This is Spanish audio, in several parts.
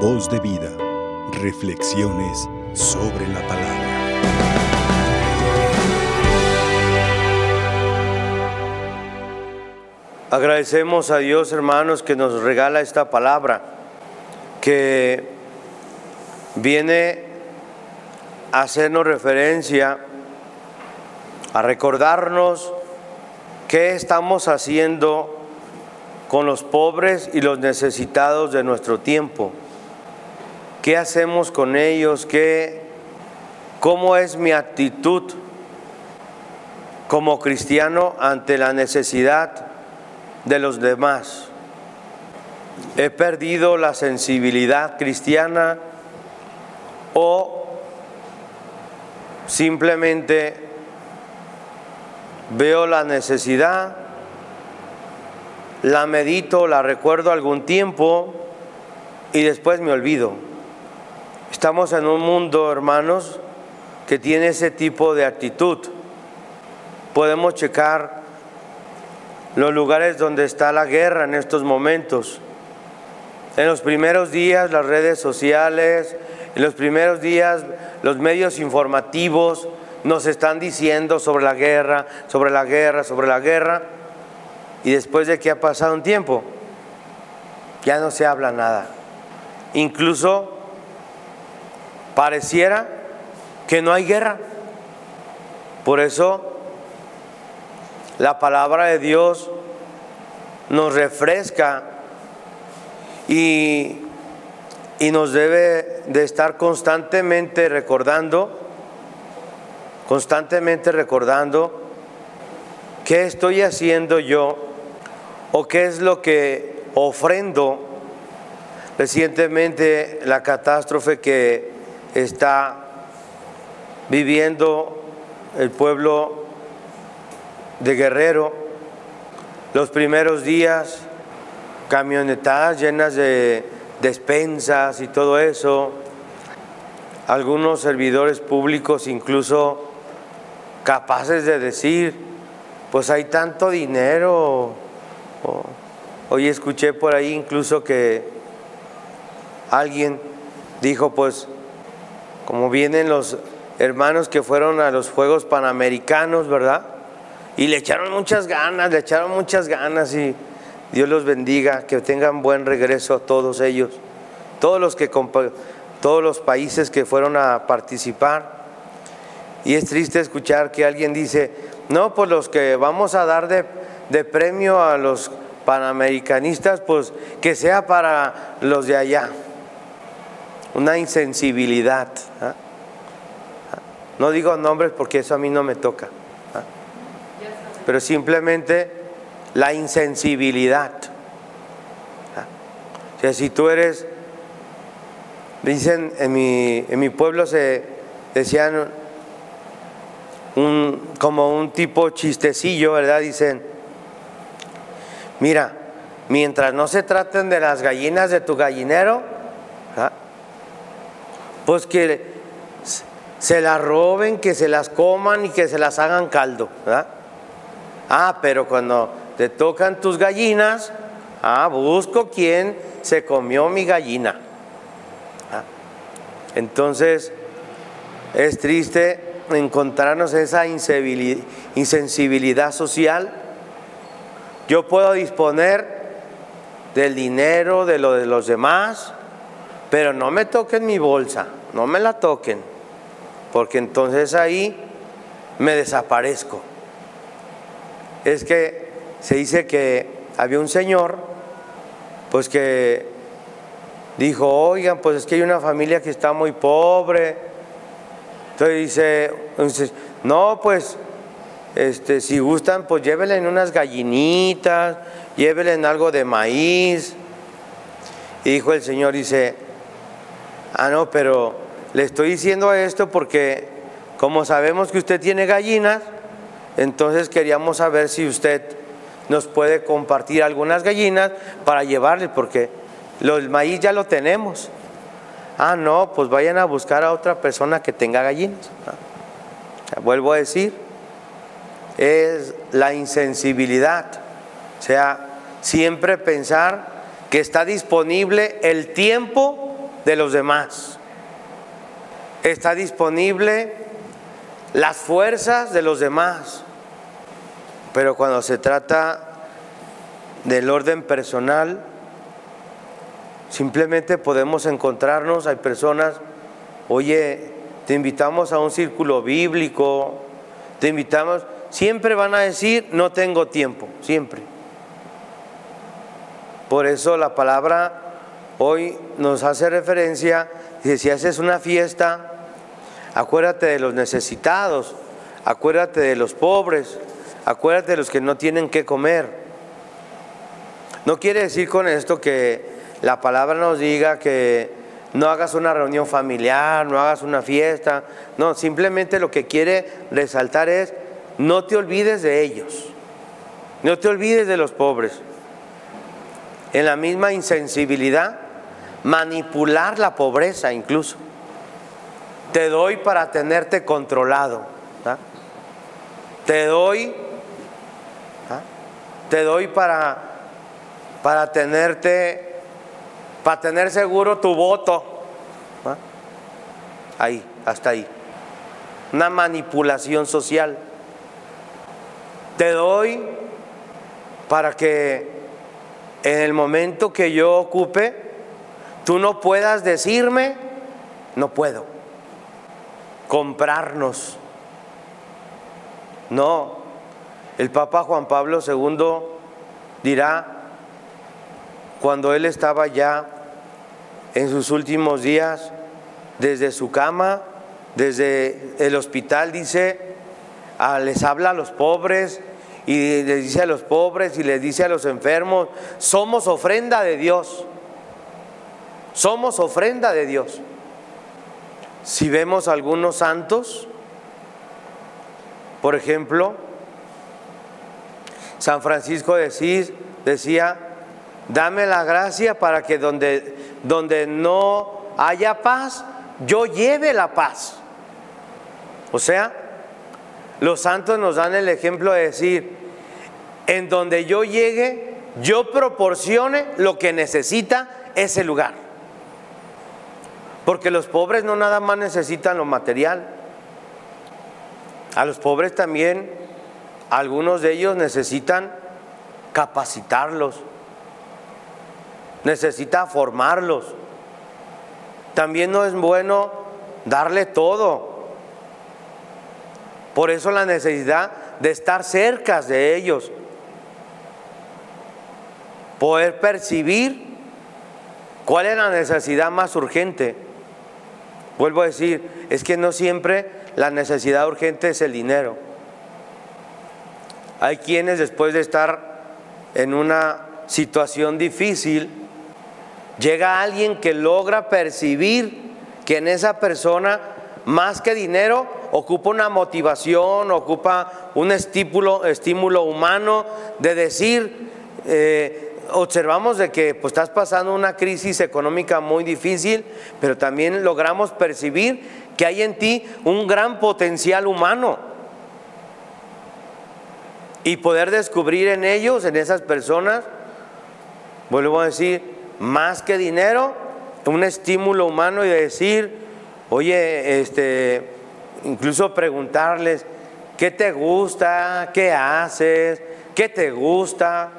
Voz de vida. Reflexiones sobre la palabra. Agradecemos a Dios, hermanos, que nos regala esta palabra, que viene a hacernos referencia, a recordarnos qué estamos haciendo con los pobres y los necesitados de nuestro tiempo. ¿Qué hacemos con ellos? ¿Qué, ¿Cómo es mi actitud como cristiano ante la necesidad de los demás? ¿He perdido la sensibilidad cristiana o simplemente veo la necesidad, la medito, la recuerdo algún tiempo y después me olvido? Estamos en un mundo, hermanos, que tiene ese tipo de actitud. Podemos checar los lugares donde está la guerra en estos momentos. En los primeros días las redes sociales, en los primeros días los medios informativos nos están diciendo sobre la guerra, sobre la guerra, sobre la guerra. Y después de que ha pasado un tiempo, ya no se habla nada. Incluso pareciera que no hay guerra. Por eso la palabra de Dios nos refresca y, y, nos debe de estar constantemente recordando, constantemente recordando qué estoy haciendo yo o qué es lo que ofrendo. Recientemente la catástrofe que está viviendo el pueblo de Guerrero. Los primeros días, camionetadas llenas de despensas y todo eso. Algunos servidores públicos incluso capaces de decir, pues hay tanto dinero. Hoy escuché por ahí incluso que alguien dijo, pues como vienen los hermanos que fueron a los Juegos Panamericanos, ¿verdad? Y le echaron muchas ganas, le echaron muchas ganas y Dios los bendiga, que tengan buen regreso a todos ellos, todos los que todos los países que fueron a participar. Y es triste escuchar que alguien dice, no, pues los que vamos a dar de, de premio a los panamericanistas, pues que sea para los de allá una insensibilidad. ¿ah? No digo nombres porque eso a mí no me toca, ¿ah? pero simplemente la insensibilidad. ¿ah? O sea, si tú eres, dicen en mi, en mi pueblo se decían un, como un tipo chistecillo, ¿verdad? Dicen, mira, mientras no se traten de las gallinas de tu gallinero, pues que se las roben, que se las coman y que se las hagan caldo. ¿verdad? Ah, pero cuando te tocan tus gallinas, ah, busco quién se comió mi gallina. ¿Ah? Entonces, es triste encontrarnos esa insensibilidad social. Yo puedo disponer del dinero de lo de los demás, pero no me toquen mi bolsa, no me la toquen, porque entonces ahí me desaparezco. Es que se dice que había un señor, pues que dijo, oigan, pues es que hay una familia que está muy pobre. Entonces dice, no, pues este, si gustan, pues llévenle unas gallinitas, llévenle algo de maíz. Y dijo el Señor, dice, Ah, no, pero le estoy diciendo esto porque como sabemos que usted tiene gallinas, entonces queríamos saber si usted nos puede compartir algunas gallinas para llevarle, porque el maíz ya lo tenemos. Ah, no, pues vayan a buscar a otra persona que tenga gallinas. Ah, vuelvo a decir, es la insensibilidad. O sea, siempre pensar que está disponible el tiempo de los demás. Está disponible las fuerzas de los demás. Pero cuando se trata del orden personal, simplemente podemos encontrarnos, hay personas, oye, te invitamos a un círculo bíblico, te invitamos, siempre van a decir, no tengo tiempo, siempre. Por eso la palabra hoy nos hace referencia, dice, si haces una fiesta, acuérdate de los necesitados, acuérdate de los pobres, acuérdate de los que no tienen que comer. No quiere decir con esto que la palabra nos diga que no hagas una reunión familiar, no hagas una fiesta, no, simplemente lo que quiere resaltar es, no te olvides de ellos, no te olvides de los pobres. En la misma insensibilidad, manipular la pobreza incluso. Te doy para tenerte controlado. Te doy, te doy para, para tenerte, para tener seguro tu voto. Ahí, hasta ahí. Una manipulación social. Te doy para que en el momento que yo ocupe, tú no puedas decirme, no puedo. Comprarnos. No. El Papa Juan Pablo II dirá, cuando él estaba ya en sus últimos días, desde su cama, desde el hospital, dice, ah, les habla a los pobres y les dice a los pobres y les dice a los enfermos, somos ofrenda de Dios. Somos ofrenda de Dios. Si vemos algunos santos, por ejemplo, San Francisco decía, dame la gracia para que donde, donde no haya paz, yo lleve la paz. O sea, los santos nos dan el ejemplo de decir, en donde yo llegue, yo proporcione lo que necesita ese lugar. Porque los pobres no nada más necesitan lo material. A los pobres también, algunos de ellos necesitan capacitarlos, necesita formarlos. También no es bueno darle todo. Por eso la necesidad de estar cerca de ellos, poder percibir cuál es la necesidad más urgente. Vuelvo a decir, es que no siempre la necesidad urgente es el dinero. Hay quienes después de estar en una situación difícil, llega alguien que logra percibir que en esa persona, más que dinero, ocupa una motivación, ocupa un estímulo, estímulo humano de decir, eh, observamos de que pues, estás pasando una crisis económica muy difícil, pero también logramos percibir que hay en ti un gran potencial humano y poder descubrir en ellos, en esas personas, vuelvo a decir, más que dinero, un estímulo humano y decir, oye, este, incluso preguntarles, ¿qué te gusta? ¿Qué haces? ¿Qué te gusta?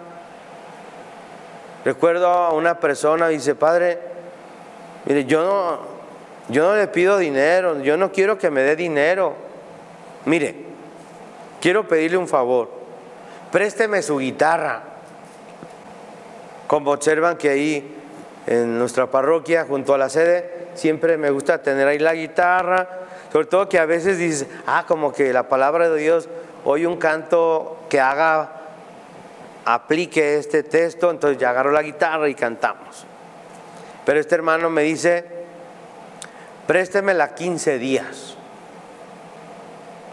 Recuerdo a una persona, dice, padre, mire, yo no, yo no le pido dinero, yo no quiero que me dé dinero. Mire, quiero pedirle un favor, présteme su guitarra. Como observan que ahí en nuestra parroquia, junto a la sede, siempre me gusta tener ahí la guitarra, sobre todo que a veces dice, ah, como que la palabra de Dios, oye un canto que haga aplique este texto, entonces ya agarro la guitarra y cantamos. Pero este hermano me dice, préstemela 15 días.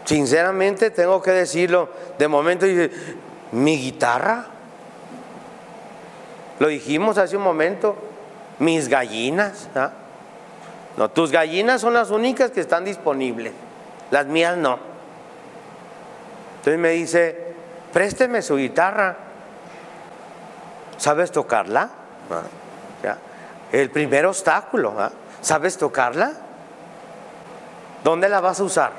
Sinceramente tengo que decirlo, de momento dice, ¿mi guitarra? Lo dijimos hace un momento, mis gallinas. ¿ah? No, tus gallinas son las únicas que están disponibles, las mías no. Entonces me dice, présteme su guitarra. ¿Sabes tocarla? Ah, el primer obstáculo. ¿ah? ¿Sabes tocarla? ¿Dónde la vas a usar?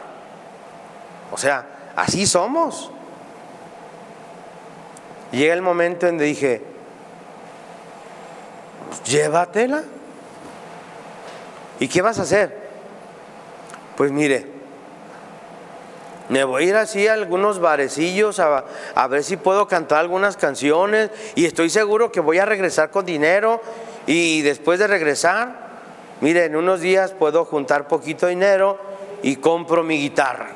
O sea, así somos. Llega el momento en que dije, pues, llévatela. ¿Y qué vas a hacer? Pues mire, me voy a ir así a algunos barecillos a, a, ver si puedo cantar algunas canciones y estoy seguro que voy a regresar con dinero y después de regresar, mire, en unos días puedo juntar poquito dinero y compro mi guitarra.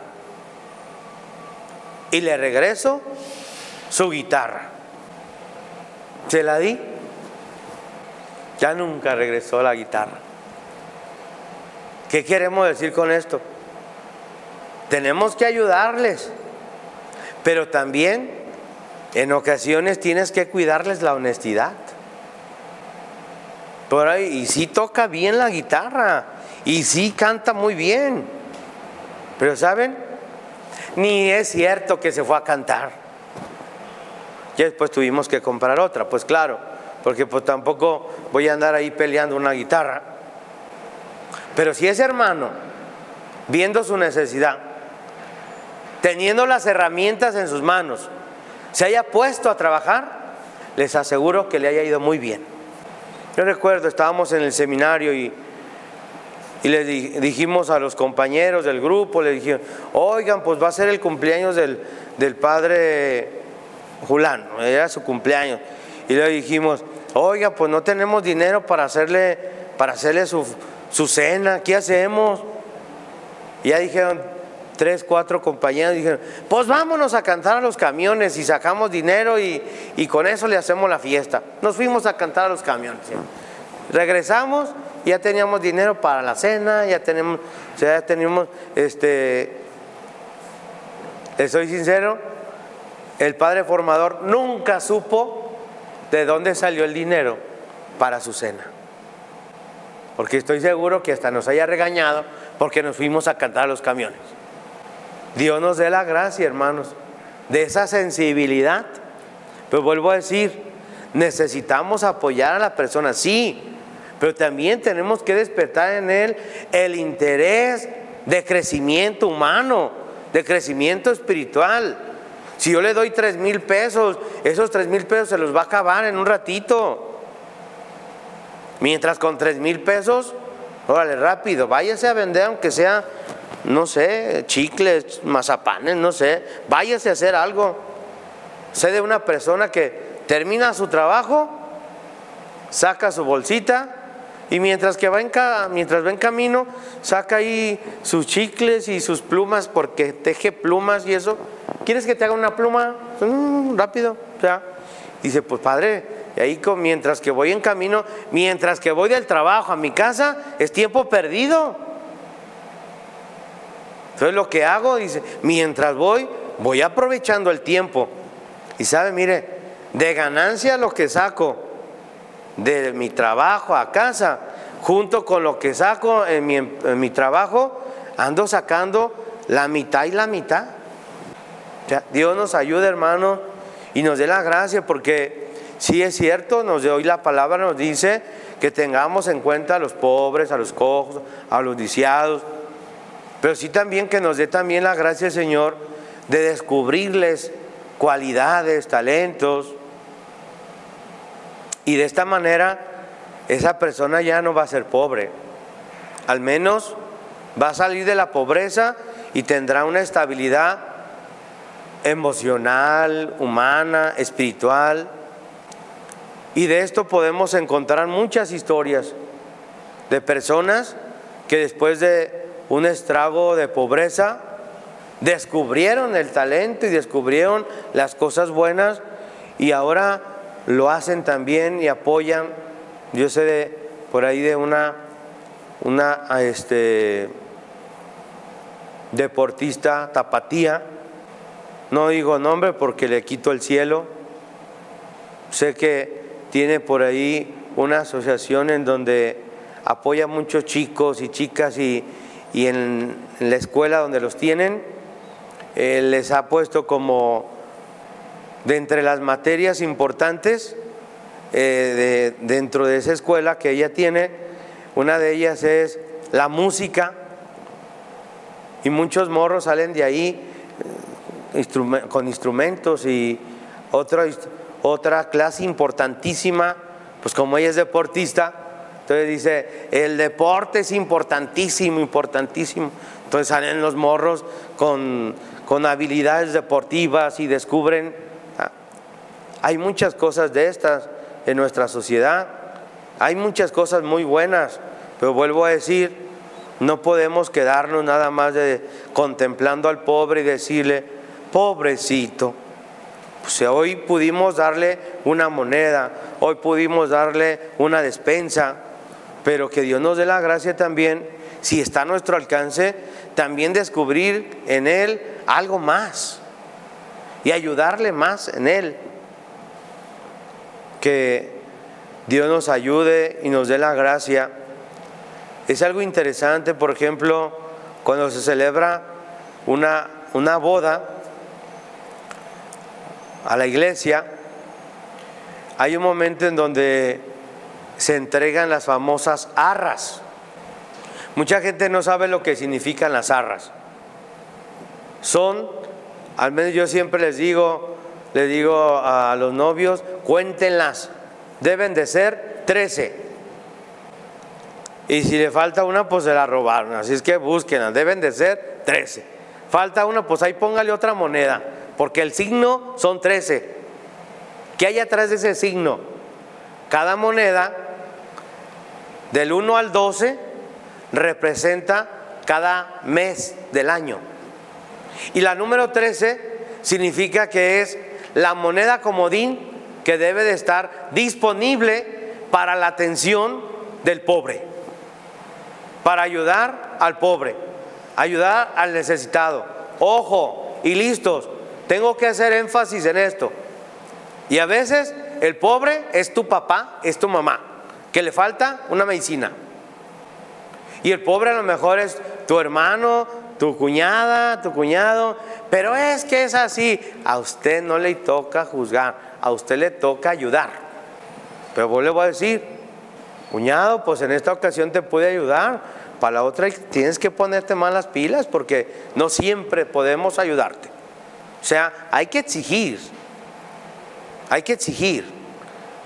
Y le regreso su guitarra. Se la di. Ya nunca regresó la guitarra. ¿Qué queremos decir con esto? Tenemos que ayudarles, pero también en ocasiones tienes que cuidarles la honestidad. Por ahí, y sí toca bien la guitarra, y sí canta muy bien. Pero ¿saben? Ni es cierto que se fue a cantar. Y después tuvimos que comprar otra, pues claro, porque pues tampoco voy a andar ahí peleando una guitarra. Pero si ese hermano, viendo su necesidad, teniendo las herramientas en sus manos, se haya puesto a trabajar, les aseguro que le haya ido muy bien. Yo recuerdo, estábamos en el seminario y, y le dijimos a los compañeros del grupo, le dijeron, oigan, pues va a ser el cumpleaños del, del padre Julán, era su cumpleaños. Y le dijimos, oigan, pues no tenemos dinero para hacerle, para hacerle su, su cena, ¿qué hacemos? Y ya dijeron, tres, cuatro compañeros dijeron, pues vámonos a cantar a los camiones y sacamos dinero y, con eso le hacemos la fiesta. Nos fuimos a cantar a los camiones. Regresamos, ya teníamos dinero para la cena, ya tenemos, ya teníamos, este, soy sincero, el padre formador nunca supo de dónde salió el dinero para su cena. Porque estoy seguro que hasta nos haya regañado porque nos fuimos a cantar a los camiones. Dios nos dé la gracia, hermanos, de esa sensibilidad. Pero vuelvo a decir, necesitamos apoyar a la persona, sí, pero también tenemos que despertar en él el interés de crecimiento humano, de crecimiento espiritual. Si yo le doy tres mil pesos, esos tres mil pesos se los va a acabar en un ratito. Mientras con tres mil pesos, órale, rápido, váyase a vender aunque sea no sé, chicles, mazapanes, no sé, váyase a hacer algo. Sé de una persona que termina su trabajo, saca su bolsita y mientras que va en, mientras va en camino, saca ahí sus chicles y sus plumas porque teje plumas y eso. ¿Quieres que te haga una pluma? Mm, rápido, ya. Dice, pues padre, y ahí mientras que voy en camino, mientras que voy del trabajo a mi casa, es tiempo perdido. Entonces lo que hago, dice, mientras voy, voy aprovechando el tiempo. Y sabe, mire, de ganancia lo que saco de mi trabajo a casa, junto con lo que saco en mi, mi trabajo, ando sacando la mitad y la mitad. Dios nos ayude, hermano, y nos dé la gracia, porque si es cierto, nos de hoy la palabra nos dice que tengamos en cuenta a los pobres, a los cojos, a los lisiados pero sí también que nos dé también la gracia, Señor, de descubrirles cualidades, talentos. Y de esta manera esa persona ya no va a ser pobre. Al menos va a salir de la pobreza y tendrá una estabilidad emocional, humana, espiritual. Y de esto podemos encontrar muchas historias de personas que después de un estrago de pobreza, descubrieron el talento y descubrieron las cosas buenas y ahora lo hacen también y apoyan. Yo sé de, por ahí de una, una este, deportista tapatía, no digo nombre porque le quito el cielo, sé que tiene por ahí una asociación en donde apoya a muchos chicos y chicas y, y en la escuela donde los tienen, eh, les ha puesto como de entre las materias importantes eh, dentro de esa escuela que ella tiene. Una de ellas es la música. Y muchos morros salen de ahí eh, con instrumentos y otra, otra clase importantísima, pues como ella es deportista, entonces dice, el deporte es importantísimo, importantísimo. Entonces salen los morros con, con habilidades deportivas y descubren, ah, hay muchas cosas de estas en nuestra sociedad, hay muchas cosas muy buenas, pero vuelvo a decir, no podemos quedarnos nada más de contemplando al pobre y decirle, pobrecito, pues hoy pudimos darle una moneda, hoy pudimos darle una despensa, pero que Dios nos dé la gracia también, si está a nuestro alcance, también descubrir en Él algo más y ayudarle más en Él. Que Dios nos ayude y nos dé la gracia. Es algo interesante, por ejemplo, cuando se celebra una, una boda a la iglesia, hay un momento en donde se entregan las famosas arras. Mucha gente no sabe lo que significan las arras. Son, al menos yo siempre les digo, les digo a los novios, cuéntenlas. Deben de ser 13. Y si le falta una, pues se la robaron. Así es que búsquenlas. Deben de ser 13. Falta una, pues ahí póngale otra moneda. Porque el signo son 13. ¿Qué hay atrás de ese signo? Cada moneda, del 1 al 12, representa cada mes del año. Y la número 13 significa que es la moneda comodín que debe de estar disponible para la atención del pobre, para ayudar al pobre, ayudar al necesitado. Ojo, y listos, tengo que hacer énfasis en esto. Y a veces el pobre es tu papá, es tu mamá, que le falta una medicina. Y el pobre a lo mejor es tu hermano, tu cuñada, tu cuñado, pero es que es así. A usted no le toca juzgar, a usted le toca ayudar. Pero vos le voy a decir, cuñado, pues en esta ocasión te puede ayudar, para la otra tienes que ponerte más las pilas porque no siempre podemos ayudarte. O sea, hay que exigir, hay que exigir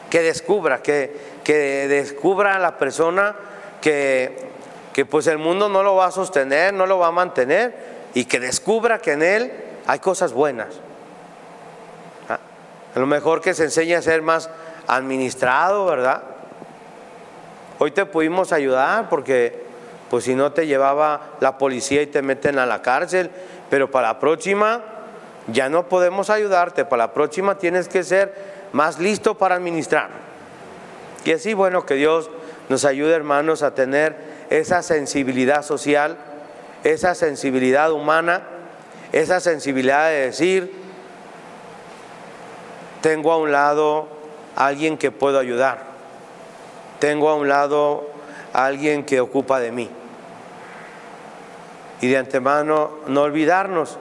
que descubra, que, que descubra a la persona que que pues el mundo no lo va a sostener, no lo va a mantener y que descubra que en él hay cosas buenas. ¿Ah? A lo mejor que se enseñe a ser más administrado, ¿verdad? Hoy te pudimos ayudar porque pues si no te llevaba la policía y te meten a la cárcel, pero para la próxima ya no podemos ayudarte, para la próxima tienes que ser más listo para administrar. Y así, bueno, que Dios nos ayude, hermanos, a tener esa sensibilidad social, esa sensibilidad humana, esa sensibilidad de decir, tengo a un lado a alguien que puedo ayudar, tengo a un lado a alguien que ocupa de mí. Y de antemano no olvidarnos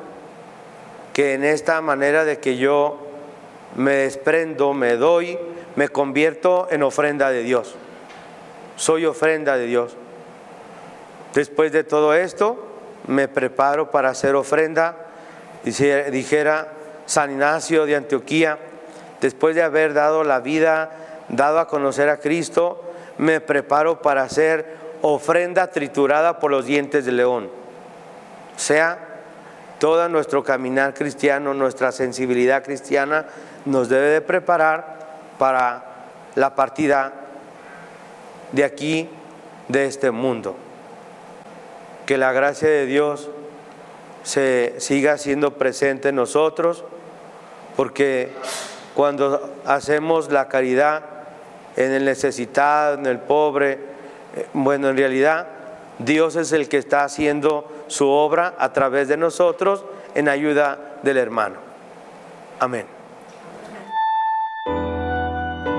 que en esta manera de que yo me desprendo, me doy, me convierto en ofrenda de Dios. Soy ofrenda de Dios. Después de todo esto, me preparo para hacer ofrenda, dijera San Ignacio de Antioquía, después de haber dado la vida, dado a conocer a Cristo, me preparo para hacer ofrenda triturada por los dientes del león. Sea, todo nuestro caminar cristiano, nuestra sensibilidad cristiana nos debe de preparar para la partida de aquí, de este mundo que la gracia de Dios se siga siendo presente en nosotros, porque cuando hacemos la caridad en el necesitado, en el pobre, eh, bueno, en realidad Dios es el que está haciendo su obra a través de nosotros en ayuda del hermano. Amén.